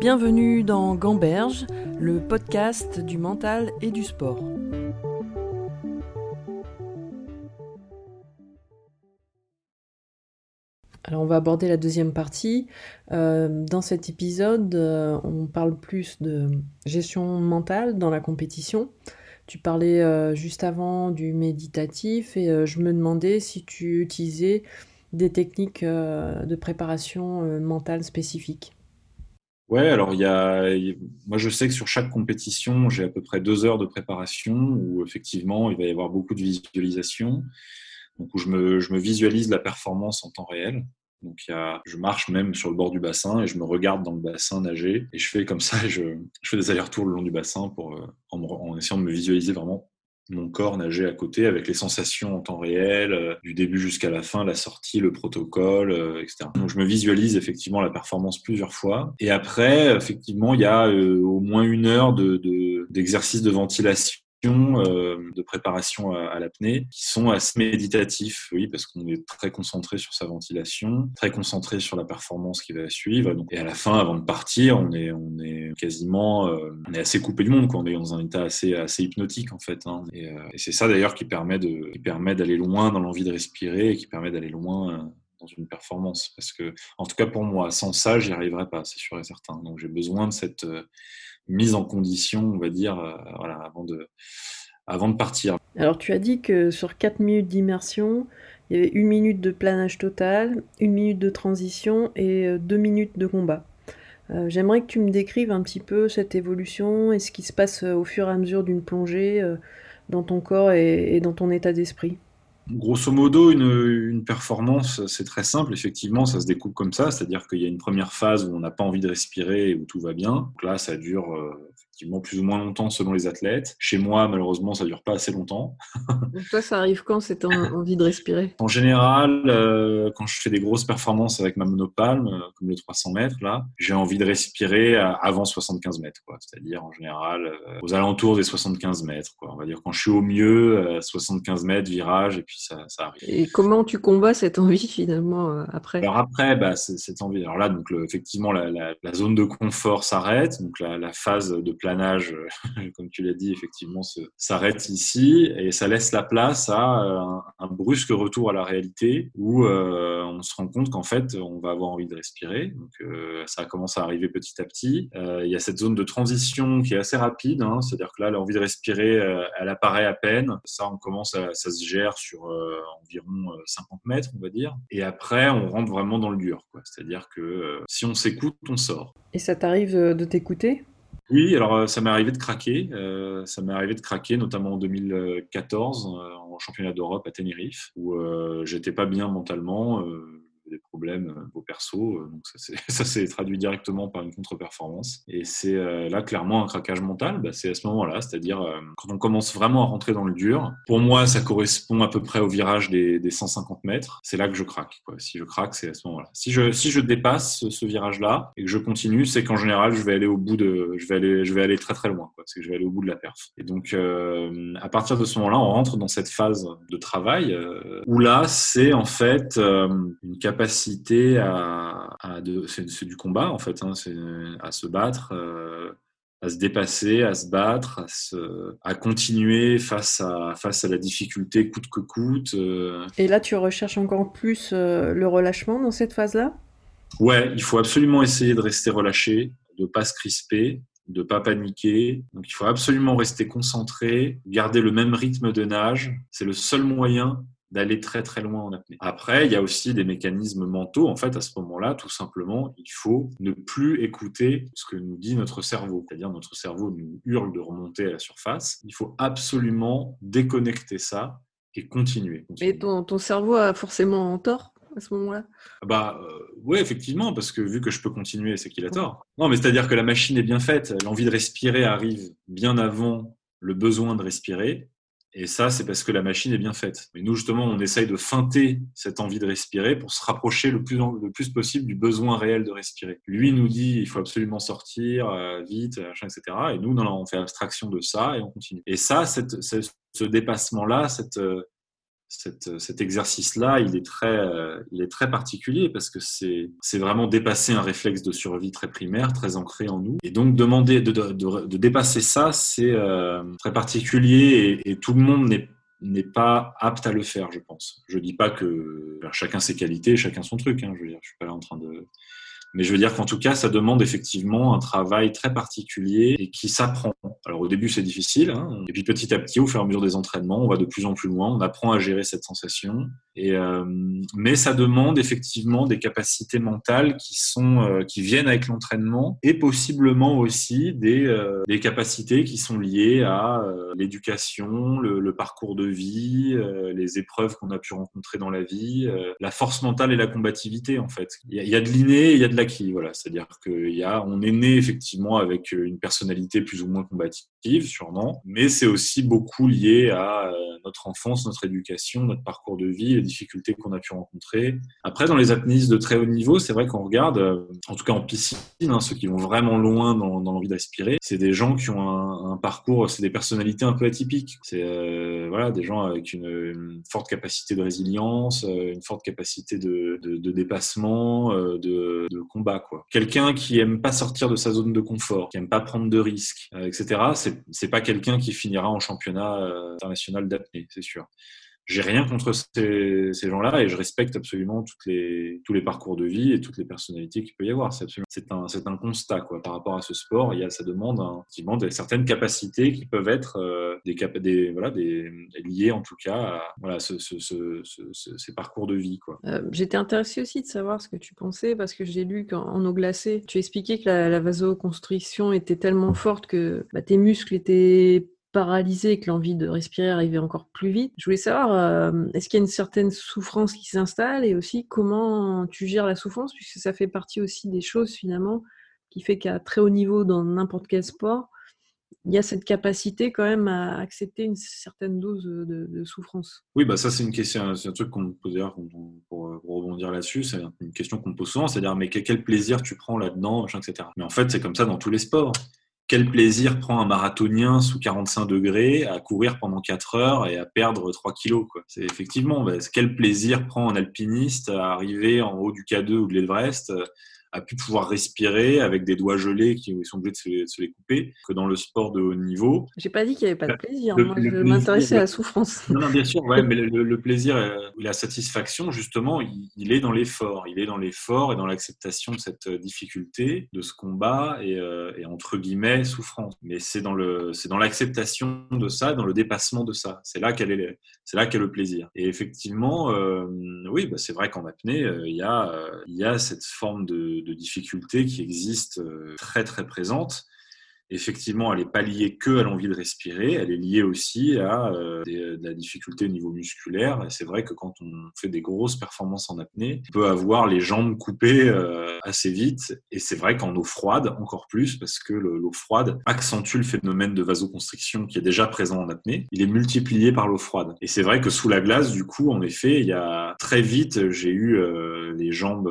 Bienvenue dans Gamberge, le podcast du mental et du sport. Alors on va aborder la deuxième partie. Euh, dans cet épisode, euh, on parle plus de gestion mentale dans la compétition. Tu parlais euh, juste avant du méditatif et je me demandais si tu utilisais des techniques de préparation mentale spécifiques. Ouais, alors il y a, moi je sais que sur chaque compétition, j'ai à peu près deux heures de préparation où effectivement il va y avoir beaucoup de visualisation, donc où je me, je me visualise la performance en temps réel. Donc il y a, je marche même sur le bord du bassin et je me regarde dans le bassin nager et je fais comme ça, je, je fais des allers-retours le long du bassin pour, euh, en, en, essayant de me visualiser vraiment mon corps nager à côté avec les sensations en temps réel, euh, du début jusqu'à la fin, la sortie, le protocole, euh, etc. Donc je me visualise effectivement la performance plusieurs fois. Et après, effectivement, il y a au moins une heure d'exercice de, de ventilation euh, de préparation à, l'apnée qui sont assez méditatifs, oui, parce qu'on est très concentré sur sa ventilation, très concentré sur la performance qui va suivre. Et à la fin, avant de partir, on est, on est quasiment, euh, on est assez coupé du monde, quoi. On est dans un état assez, assez hypnotique en fait. Hein. Et, euh, et c'est ça d'ailleurs qui permet de, qui permet d'aller loin dans l'envie de respirer et qui permet d'aller loin dans une performance. Parce que, en tout cas pour moi, sans ça, j'y arriverai pas, c'est sûr et certain. Donc j'ai besoin de cette mise en condition, on va dire, euh, avant, de, avant de partir. Alors tu as dit que sur 4 minutes d'immersion, il y avait une minute de planage total, une minute de transition et euh, deux minutes de combat. Euh, j'aimerais que tu me décrives un petit peu cette évolution et ce qui se passe au fur et à mesure d'une plongée dans ton corps et dans ton état d'esprit. Grosso modo, une, une performance, c'est très simple. Effectivement, ça se découpe comme ça, c'est-à-dire qu'il y a une première phase où on n'a pas envie de respirer et où tout va bien. Donc là, ça dure euh, plus ou moins longtemps selon les athlètes. Chez moi, malheureusement, ça dure pas assez longtemps. Donc toi, ça arrive quand cette envie de respirer? En général, euh, quand je fais des grosses performances avec ma monopalme, euh, comme le 300 mètres, là, j'ai envie de respirer avant 75 mètres, quoi. C'est-à-dire en général aux alentours des 75 mètres, quoi. On va dire quand je suis au mieux, 75 mètres, virage, et puis ça, ça, arrive. Et comment tu combats cette envie finalement après? Alors après, bah, cette envie. Alors là, donc effectivement, la, la, la, zone de confort s'arrête, donc la, la phase de planage, euh, comme tu l'as dit, effectivement, s'arrête ici et ça laisse la place à euh, un, brusque retour à la réalité où euh, on se rend compte qu'en fait, on va avoir envie de respirer. Donc, ça commence à arriver petit à petit. il y a cette zone de transition qui est assez rapide, hein. c'est-à-dire que là, l'envie de respirer, elle apparaît à peine. Ça, on commence à, ça se gère sur environ 50 mètres, on va dire. Et après, on rentre vraiment dans le dur, C'est-à-dire que si on s'écoute, on sort. Et ça t'arrive de t'écouter? Oui, alors euh, ça m'est arrivé de craquer. Euh, ça m'est arrivé de craquer, notamment en 2014, euh, en championnat d'Europe à Tenerife, où j'étais pas bien mentalement des problèmes au perso. Donc ça s'est traduit directement par une contre-performance. Et c'est là clairement un craquage mental. Bah, c'est à ce moment-là, c'est-à-dire quand on commence vraiment à rentrer dans le dur. Pour moi, ça correspond à peu près au virage des, des 150 mètres. C'est là que je craque. Quoi. Si je craque, c'est à ce moment-là. Si je, si je dépasse ce, virage-là et que je continue, c'est qu'en général, je vais aller au bout de, je vais aller, je vais aller très très loin. C'est que je vais aller au bout de la perf. Et donc, euh, à partir de ce moment-là, on rentre dans cette phase de travail euh, où là, c'est en fait euh, une capacité capacité à, c'est du combat en fait, hein, à se battre, euh, à se dépasser, à se battre, à, se, à continuer face à, face à la difficulté coûte que coûte. Euh. Et là, tu recherches encore plus euh, le relâchement dans cette phase-là? Ouais, il faut absolument essayer de rester relâché, de pas se crisper, de pas paniquer. Donc il faut absolument rester concentré, garder le même rythme de nage. C'est le seul moyen d'aller très très loin en apnée. Après, il y a aussi des mécanismes mentaux. En fait, à ce moment-là, tout simplement, il faut ne plus écouter ce que nous dit notre cerveau. C'est-à-dire, notre cerveau nous hurle de remonter à la surface. Il faut absolument déconnecter ça et continuer. Mais ton, ton cerveau a forcément tort à ce moment-là? Bah euh, oui, effectivement, parce que vu que je peux continuer, c'est qu'il a tort. Non, mais c'est-à-dire que la machine est bien faite. L'envie de respirer arrive bien avant le besoin de respirer. Et ça, c'est parce que la machine est bien faite. Mais nous, justement, on essaye de feinter cette envie de respirer pour se rapprocher le plus, le plus possible du besoin réel de respirer. Lui nous dit, il faut absolument sortir, euh, vite, etc. Et nous, non, on fait abstraction de ça et on continue. Et ça, ce dépassement-là, cette, euh, cet exercice-là, il est très, il est très particulier parce que c'est, vraiment dépasser un réflexe de survie très primaire, très ancré en nous. Et donc demander de, de, de, dépasser ça, c'est très particulier et, et tout le monde n'est n'est pas apte à le faire, je pense. Je dis pas que chacun ses qualités, chacun son truc. Hein, je veux dire, je suis pas là en train de mais je veux dire qu'en tout cas, ça demande effectivement un travail très particulier et qui s'apprend. Alors au début, c'est difficile. Hein. et puis petit à petit, au fur et à mesure des entraînements, on va de plus en plus loin. On apprend à gérer cette sensation. Et, euh, mais ça demande effectivement des capacités mentales qui, sont, euh, qui viennent avec l'entraînement et possiblement aussi des, euh, des capacités qui sont liées à euh, l'éducation, le, le, parcours de vie, euh, les épreuves qu'on a pu rencontrer dans la vie, la force mentale et la combativité en fait. Il y a, il y a de l'inné, il y a de l'acquis. Voilà, c'est-à-dire qu'il y a, on est né effectivement avec une personnalité plus ou moins combative, sûrement, mais c'est aussi beaucoup lié à euh, notre enfance, notre éducation, notre parcours de vie, les difficultés qu'on a pu rencontrer. Après, dans les apnéistes de très haut niveau, c'est vrai qu'on regarde, euh, en tout cas en piscine, hein, ceux qui vont vraiment loin dans, l'envie d'aspirer, c'est des gens qui ont un, parcours, c'est des personnalités un peu atypiques. Euh, voilà, des gens avec une, forte capacité de résilience, une forte capacité de, dépassement, de, de combat. Quelqu'un qui aime pas sortir de sa zone de confort, qui aime pas prendre de risques, euh, etc. C'est, c'est pas quelqu'un qui finira en championnat euh, international d'apnée, c'est sûr j'ai rien contre ces, ces gens-là et je respecte absolument toutes les, tous les parcours de vie et toutes les personnalités qu'il peut y avoir. C'est, un, un constat quoi, par rapport à ce sport. Il y a, ça demande, un, demande certaines capacités qui peuvent être euh, des, des, voilà, des, liées en tout cas à voilà, ce, ce, ce, ces parcours de vie. Euh, j'étais intéressée aussi de savoir ce que tu pensais parce que j'ai lu qu'en eau glacée, tu expliquais que la, la vasoconstriction était tellement forte que bah, tes muscles étaient paralysé et que l'envie de respirer arrivait encore plus vite. Je voulais savoir, euh, est-ce qu'il y a une certaine souffrance qui s'installe et aussi comment tu gères la souffrance, puisque ça fait partie aussi des choses finalement qui fait qu'à très haut niveau dans n'importe quel sport, il y a cette capacité quand même à accepter une certaine dose de, souffrance? Oui, bah ça c'est une question, c'est un truc qu'on me pose d'ailleurs pour, pour, rebondir là-dessus, c'est une question qu'on me pose souvent, c'est-à-dire mais quel plaisir tu prends là-dedans, etc. Mais en fait c'est comme ça dans tous les sports quel plaisir prend un marathonien sous 45 degrés à courir pendant 4 heures et à perdre 3 kilos quoi. C'est effectivement bah, quel plaisir prend un alpiniste à arriver en haut du K2 ou de l'Everest a pu pouvoir respirer avec des doigts gelés qui sont obligés de se, les couper que dans le sport de haut niveau. J'ai pas dit qu'il n'y avait pas de plaisir. Moi, je m'intéressais à la souffrance. Non, non bien sûr, ouais, mais le, le, plaisir, la satisfaction, justement, il, il est dans l'effort. Il est dans l'effort et dans l'acceptation de cette difficulté, de ce combat et, euh, et entre guillemets souffrance. Mais c'est dans le, c'est dans l'acceptation de ça, dans le dépassement de ça. C'est là qu'elle est, c'est là qu'est le plaisir. Et effectivement, euh, oui, bah, c'est vrai qu'en apnée, euh, il y a, euh, il y a cette forme de de, difficultés qui existent euh, très très présentes effectivement, elle n'est pas liée que à l'envie de respirer, elle est liée aussi à euh, de la difficulté au niveau musculaire. Et c'est vrai que quand on fait des grosses performances en apnée, on peut avoir les jambes coupées euh, assez vite. Et c'est vrai qu'en eau froide, encore plus, parce que l'eau froide accentue le phénomène de vasoconstriction qui est déjà présent en apnée. Il est multiplié par l'eau froide. Et c'est vrai que sous la glace, du coup, en effet, il y a très vite, j'ai eu euh, les jambes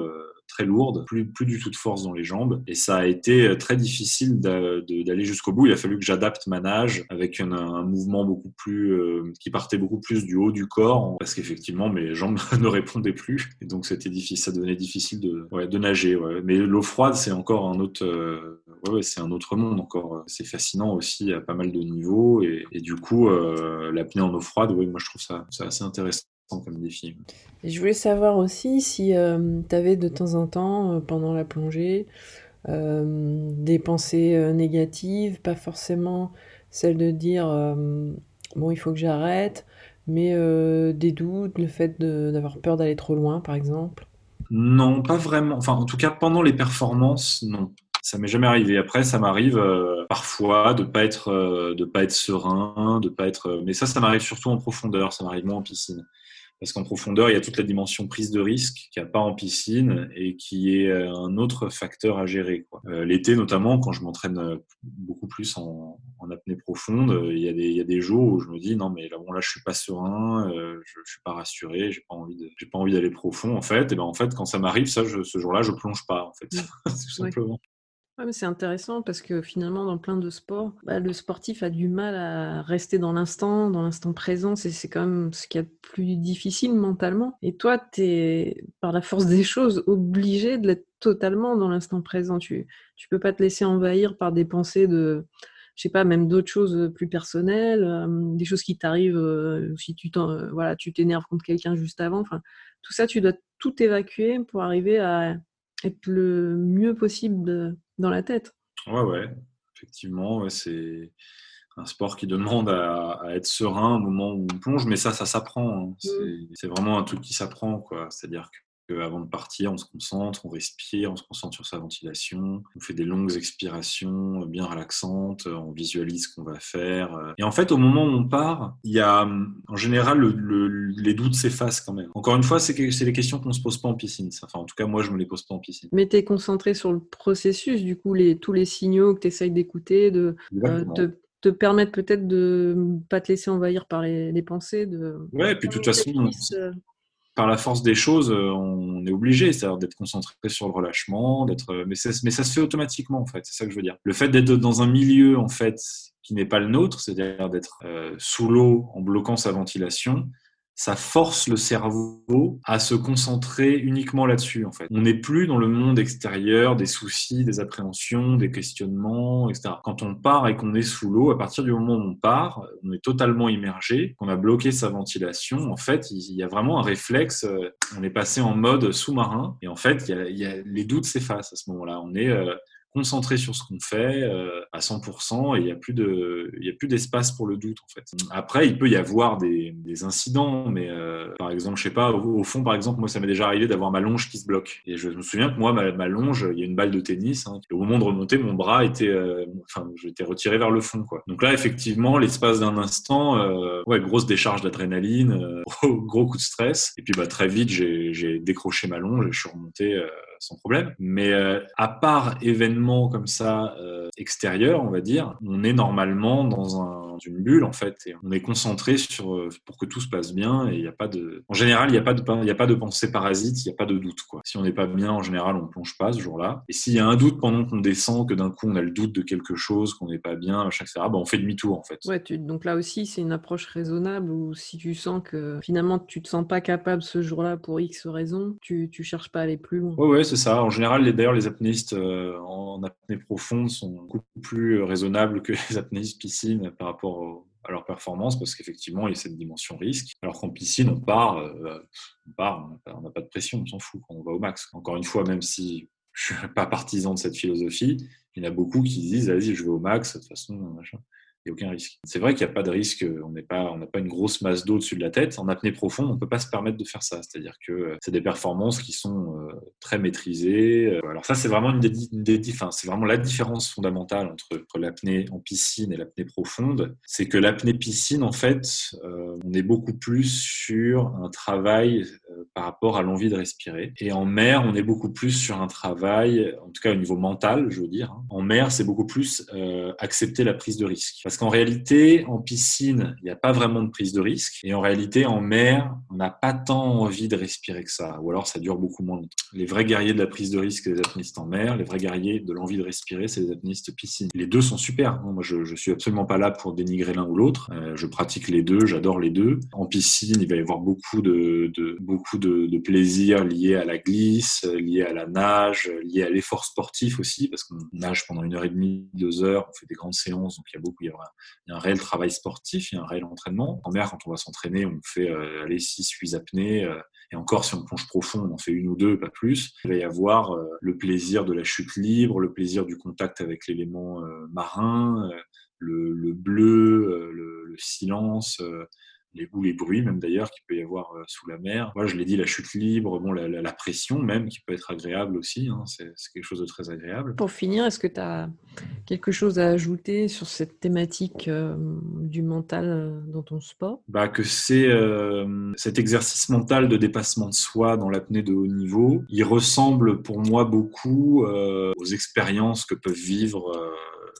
très lourde, plus, plus du tout de force dans les jambes. Et ça a été très difficile d'aller jusqu'au bout. Il a fallu que j'adapte ma nage avec un, mouvement beaucoup plus, euh, qui partait beaucoup plus du haut du corps, parce qu'effectivement, mes jambes ne répondaient plus. Et donc, c'était difficile, ça devenait difficile de, ouais, de nager. Ouais. Mais l'eau froide, c'est encore un autre, euh, ouais, c'est un autre monde encore. C'est fascinant aussi à pas mal de niveaux. Et, et du coup, euh, l'apnée en eau froide, oui, moi, je trouve ça, ça assez intéressant comme défi. Et je voulais savoir aussi si euh, tu avais de temps en temps, euh, pendant la plongée, euh, des pensées négatives, pas forcément celles de dire bon, il faut que j'arrête, mais des doutes, le fait d'avoir peur d'aller trop loin, par exemple? Non, pas vraiment. Enfin, en tout cas, pendant les performances, non. Ça m'est jamais arrivé. Après, ça m'arrive euh, parfois de pas être, euh, de pas être serein, de pas être. Mais ça, ça m'arrive surtout en profondeur. Ça m'arrive moins en piscine parce qu'en profondeur, il y a toute la dimension prise de risque qu'il n'y a pas en piscine et qui est euh, un autre facteur à gérer. Euh, L'été, notamment, quand je m'entraîne euh, beaucoup plus en, en, apnée profonde, il y, a des, il y a des jours où je me dis non mais là, bon, là je suis pas serein, euh, je, je suis pas rassuré, j'ai pas envie de, j'ai pas envie d'aller profond en fait. Et ben en fait, quand ça m'arrive, ça, je, ce jour-là, je plonge pas en fait, tout simplement. Ouais, mais c'est intéressant parce que finalement, dans plein de sports, bah, le sportif a du mal à rester dans l'instant, dans l'instant présent. C'est quand même ce qu'il y a de plus difficile mentalement. Et toi, tu es, par la force des choses, obligé de l'être totalement dans l'instant présent. Tu tu peux pas te laisser envahir par des pensées de, je sais pas, même d'autres choses plus personnelles, euh, des choses qui t'arrivent euh, si tu euh, t'énerves contre quelqu'un juste avant. Enfin, tout ça, tu dois tout évacuer pour arriver à être le mieux possible dans la tête. Ouais, ouais, effectivement, c'est un sport qui demande à, être serein au moment où on plonge, mais ça, ça s'apprend. Hein. Mmh. C'est vraiment un truc qui s'apprend, quoi. C'est-à-dire que avant de partir, on se concentre, on respire, on se concentre sur sa ventilation, on fait des longues expirations bien relaxantes, on visualise ce qu'on va faire. Et en fait, au moment où on part, il y a en général les doutes s'effacent quand même. Encore une fois, c'est les questions qu'on ne se pose pas en piscine. Enfin, en tout cas, moi, je me les pose pas en piscine. Mais tu es concentré sur le processus, du coup, les, tous les signaux que tu essayes d'écouter, de euh, te, te permettre peut-être de ne pas te laisser envahir par les, pensées. De... Ouais, et puis de toute façon, par la force des choses, euh, on est obligé, c'est-à-dire d'être concentré sur le relâchement, d'être, euh, mais, ça se fait automatiquement en fait, c'est ça que je veux dire. Le fait d'être dans un milieu en fait qui n'est pas le nôtre, c'est-à-dire d'être euh, sous l'eau en bloquant sa ventilation, ça force le cerveau à se concentrer uniquement là-dessus, en fait. On n'est plus dans le monde extérieur des soucis, des appréhensions, des questionnements, etc. Quand on part et qu'on est sous l'eau, à partir du moment où on part, on est totalement immergé, qu'on a bloqué sa ventilation, en fait, il y a vraiment un réflexe, euh, on est passé en mode sous-marin, et en fait, il y a, les doutes s'effacent à ce moment-là. On est, euh, concentré sur ce qu'on fait euh, à 100% et il n'y a plus de, il y a plus d'espace pour le doute en fait. Après, il peut y avoir des, des incidents, mais euh, par exemple, je sais pas, au, fond, par exemple, moi, ça m'est déjà arrivé d'avoir ma longe qui se bloque. Et je me souviens que moi, ma, longe, il y a une balle de tennis. Hein, et au moment de remonter, mon bras était, euh, j'étais retiré vers le fond, quoi. Donc là, effectivement, l'espace d'un instant, ouais, grosse décharge d'adrénaline, gros coup de stress. Et puis, bah, très vite, j'ai décroché ma longe et je suis remonté sans problème. Mais euh, à part événements comme ça euh, extérieurs, on va dire, on est normalement dans un une bulle en fait et on est concentré sur euh, pour que tout se passe bien et il n'y a pas de en général il n'y a pas de il y a pas de pensée parasite il n'y a pas de doute quoi. Si on n'est pas bien en général on plonge pas ce jour-là. Et s'il y a un doute pendant qu'on descend que d'un coup on a le doute de quelque chose qu'on n'est pas bien machin etc bah, on fait demi-tour en fait. Ouais donc là aussi c'est une approche raisonnable ou si tu sens que finalement tu te sens pas capable ce jour-là pour X raison tu tu cherches pas à aller plus loin. Ouais ouais c'est ça. En général d'ailleurs les apnéistes euh, en apnée profonde sont beaucoup plus raisonnables que les apnéistes piscine par rapport à leur performance parce qu'effectivement, il y a cette dimension risque. Alors qu'en piscine, on part, euh, on part, on n'a pas de pression, on s'en fout on va au max. Encore une fois, même si je ne suis pas partisan de cette philosophie, il y en a beaucoup qui disent, vas-y, je vais au max, de toute façon, machin aucun risque. C'est vrai qu'il n'y a pas de risque, on n'a pas une grosse masse d'eau dessus de la tête. En apnée profonde, on ne peut pas se permettre de faire ça. C'est-à-dire que euh, c'est des performances qui sont euh, très maîtrisées. Euh, alors ça, c'est vraiment la différence fondamentale entre, l'apnée en piscine et l'apnée profonde. C'est que l'apnée piscine, en fait, on est beaucoup plus sur un travail par rapport à l'envie de respirer. Et en mer, on est beaucoup plus sur un travail, en tout cas au niveau mental, je veux dire. Hein. En mer, c'est beaucoup plus accepter la prise de risque. Qu'en réalité, en piscine, il n'y a pas vraiment de prise de risque. Et en réalité, en mer, on n'a pas tant envie de respirer que ça. Ou alors, ça dure beaucoup moins longtemps. Les vrais guerriers de la prise de risque, c'est les apnéistes en mer. Les vrais guerriers de l'envie de respirer, c'est les apnéistes piscine. Les deux sont super. Moi, je, suis absolument pas là pour dénigrer l'un ou l'autre. Euh, je pratique les deux. J'adore les deux. En piscine, il va y avoir beaucoup de, de beaucoup de, de plaisir lié à la glisse, lié à la nage, lié à l'effort sportif aussi, parce qu'on nage pendant une heure et demie, deux heures. On fait des grandes séances, donc il y a beaucoup, il y a il y a un réel travail sportif, il y a un réel entraînement. En mer, quand on va s'entraîner, on fait euh, aller 6, 8 apnées. Euh, et encore, si on plonge profond, on en fait une ou deux, pas plus. Il va y avoir euh, le plaisir de la chute libre, le plaisir du contact avec l'élément marin, le, bleu, le silence, les, ou les bruits même d'ailleurs qu'il peut y avoir euh, sous la mer. Moi, je l'ai dit, la chute libre, bon, la, pression même qui peut être agréable aussi, hein, c'est quelque chose de très agréable. Pour finir, est-ce que tu as quelque chose à ajouter sur cette thématique euh, du mental euh, dans ton sport? Bah, Que c'est cet exercice mental de dépassement de soi dans l'apnée de haut niveau, il ressemble pour moi beaucoup aux expériences que peuvent vivre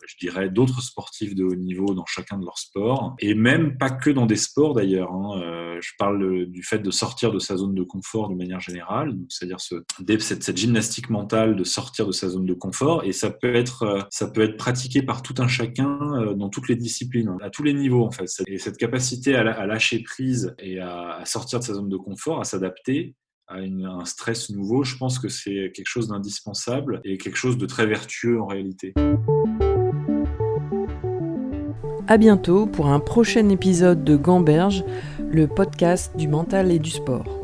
je dirais, d'autres sportifs de haut niveau dans chacun de leurs sports, et même pas que dans des sports d'ailleurs. Hein. Euh, je parle du fait de sortir de sa zone de confort de manière générale, c'est-à-dire ce, cette, gymnastique mentale de sortir de sa zone de confort, et ça peut être, euh, ça peut être pratiqué par tout un chacun euh, dans toutes les disciplines, à tous les niveaux en fait. Et cette capacité à, lâcher prise et à sortir de sa zone de confort, à s'adapter, à, un stress nouveau, je pense que c'est quelque chose d'indispensable et quelque chose de très vertueux en réalité. À bientôt pour un prochain épisode de Gamberge, le podcast du mental et du sport.